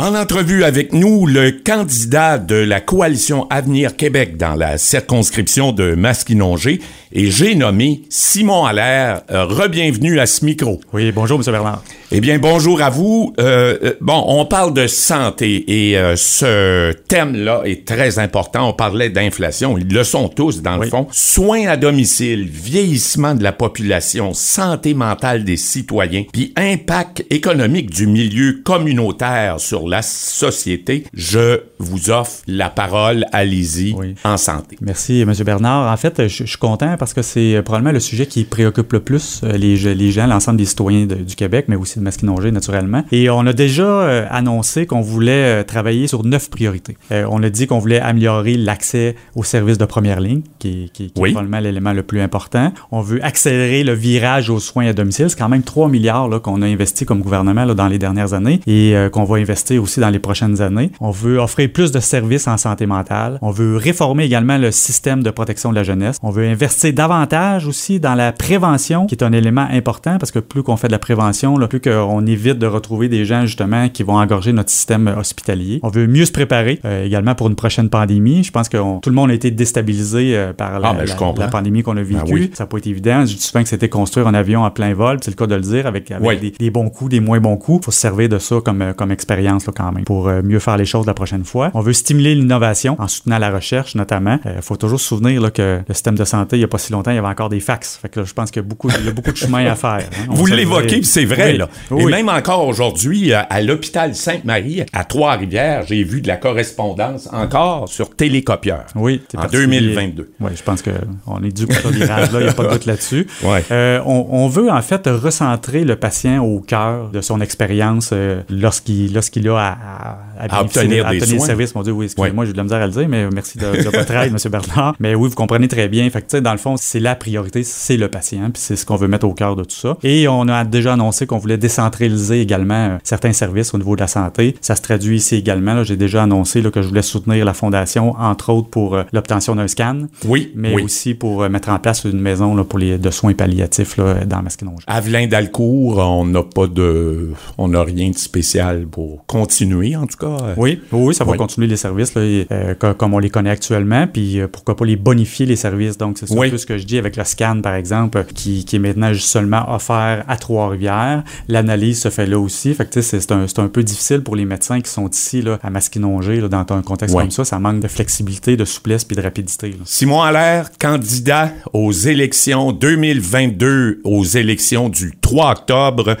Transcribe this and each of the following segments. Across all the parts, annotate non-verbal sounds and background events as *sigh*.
En entrevue avec nous, le candidat de la coalition Avenir Québec dans la circonscription de Masquinongé, et j'ai nommé Simon Allaire. Euh, Rebienvenue à ce micro. Oui, bonjour, M. Bernard. Eh bien, bonjour à vous. Euh, euh, bon, on parle de santé et euh, ce thème-là est très important. On parlait d'inflation. Ils le sont tous, dans le fond. Soins à domicile, vieillissement de la population, santé mentale des citoyens, puis impact économique du milieu communautaire sur la société. Je vous offre la parole. Allez-y Oui. en santé. Merci, M. Bernard. En fait, je, je suis content parce que c'est euh, probablement le sujet qui préoccupe le plus euh, les, les gens, l'ensemble des citoyens de- du Québec, mais aussi de Masquinongé, naturellement. Et on a déjà euh, annoncé qu'on voulait travailler sur neuf priorités. Euh, on a dit qu'on voulait améliorer l'accès aux services de première ligne, qui, qui- qui Oui. est probablement l'élément le plus important. On veut accélérer le virage aux soins à domicile. C'est quand même 3 milliards qu'on a investi comme gouvernement là, dans les dernières années et euh, qu'on va investir aussi dans les prochaines années. On veut offrir plus de services en santé mentale. On veut réformer également le système de protection de la jeunesse. On veut investir davantage aussi dans la prévention, qui est un élément important parce que plus qu'on fait de la prévention, là, plus qu'on évite de retrouver des gens justement qui vont engorger notre système hospitalier. On veut mieux se préparer euh, également pour une prochaine pandémie. Je pense que on- tout le monde a été déstabilisé euh, par la, Ah, ben, la- pandémie qu'on a vécue. Ah oui. Ça n'a pas été évident. Je dis souvent que c'était construire un avion en plein vol, c'est le cas de le dire, avec, avec Oui. des, des bons coups, des moins bons coups. faut se servir de ça comme, euh, comme expérience là, quand même pour euh, mieux faire les choses la prochaine fois. On veut stimuler l'innovation en soutenant la recherche notamment. Il faut toujours se souvenir là, que le système de santé, il n'y a pas si longtemps, il y avait encore des fax. Fait que là, je pense qu'il y a beaucoup, il y a beaucoup de chemin à faire. hein. Vous l'évoquez, c'est vrai, Oui. là. Oui. Et même encore aujourd'hui, euh, à l'hôpital Sainte-Marie, à Trois-Rivières, j'ai vu de la correspondance encore sur télécopieur. Oui, En particulier. 2022. Oui, je pense qu'on est dû pour ce virage-là, il n'y a pas de doute là-dessus. Ouais. Euh, on, on veut en fait recentrer le patient au cœur de son expérience euh, lorsqu'il lorsqu'il a à, à, obtenir à des obtenir soins. le service. Mon Dieu, oui, excusez-moi, j'ai de la misère à le dire, mais merci de, de votre aide, *laughs* M. Bernard. Mais oui, vous comprenez très bien. Fait que, dans le fond, c'est la priorité, c'est le patient, puis c'est ce qu'on veut mettre au cœur de tout ça. Et on a déjà annoncé qu'on voulait décentraliser également euh, certains services au niveau de la santé. Ça se traduit ici également. J'ai déjà annoncé là, que je voulais soutenir la fondation, entre autres pour euh, l'obtention d'un scan Oui, mais oui. aussi pour euh, mettre en place une maison là, pour les de soins palliatifs là, dans Masquinongé. Avelin d'Alcourt, on n'a pas de, on n'a rien de spécial pour continuer, en tout cas. Oui, oui, ça va Oui. continuer les services là, euh, co- comme on les connaît actuellement, puis euh, pourquoi pas les bonifier les services. Donc c'est ça Oui. un peu ce que je dis avec le scan par exemple, qui, qui est maintenant juste seulement offert à Trois-Rivières. L'analyse se fait là aussi, fait que tu sais, c'est un, c'est un peu difficile pour les médecins qui sont ici là, à Masquinongé dans un contexte Oui. comme ça. Ça manque de flexibilité, de souplesse puis de rapidité. là. Simon Allaire, candidat aux élections 2022, aux élections du 3 octobre.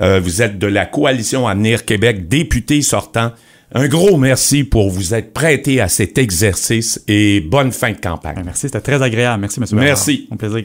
Euh, vous êtes de la coalition Avenir Québec, député sortant. Un gros merci pour vous être prêté à cet exercice et bonne fin de campagne. Merci, c'était très agréable. Merci, M. Merci. Mon plaisir.